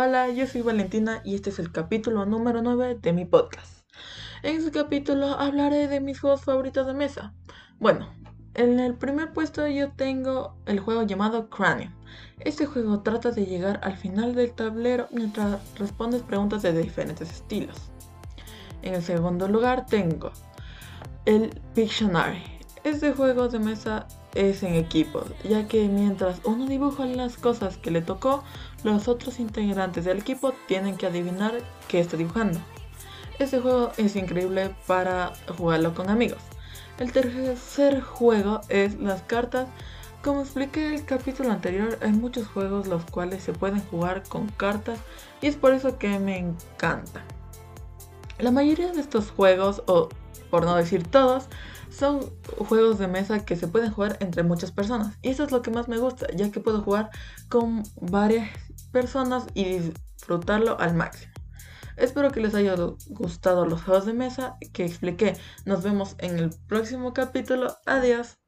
Hola, yo soy Valentina y este es el capítulo número 9 de mi podcast. En este capítulo hablaré de mis juegos favoritos de mesa. Bueno, en el primer puesto yo tengo el juego llamado Cranium. Este juego trata de llegar al final del tablero mientras respondes preguntas de diferentes estilos. En el segundo lugar tengo el Pictionary. Este juego de mesa es en equipo, ya que mientras uno dibuja las cosas que le tocó, los otros integrantes del equipo tienen que adivinar qué está dibujando. Este juego es increíble para jugarlo con amigos. El tercer juego es las cartas. Como expliqué en el capítulo anterior, hay muchos juegos los cuales se pueden jugar con cartas y es por eso que me encanta. La mayoría de estos juegos, o por no decir todos, son juegos de mesa que se pueden jugar entre muchas personas. Y eso es lo que más me gusta, ya que puedo jugar con varias personas y disfrutarlo al máximo. Espero que les haya gustado los juegos de mesa que expliqué. Nos vemos en el próximo capítulo. Adiós.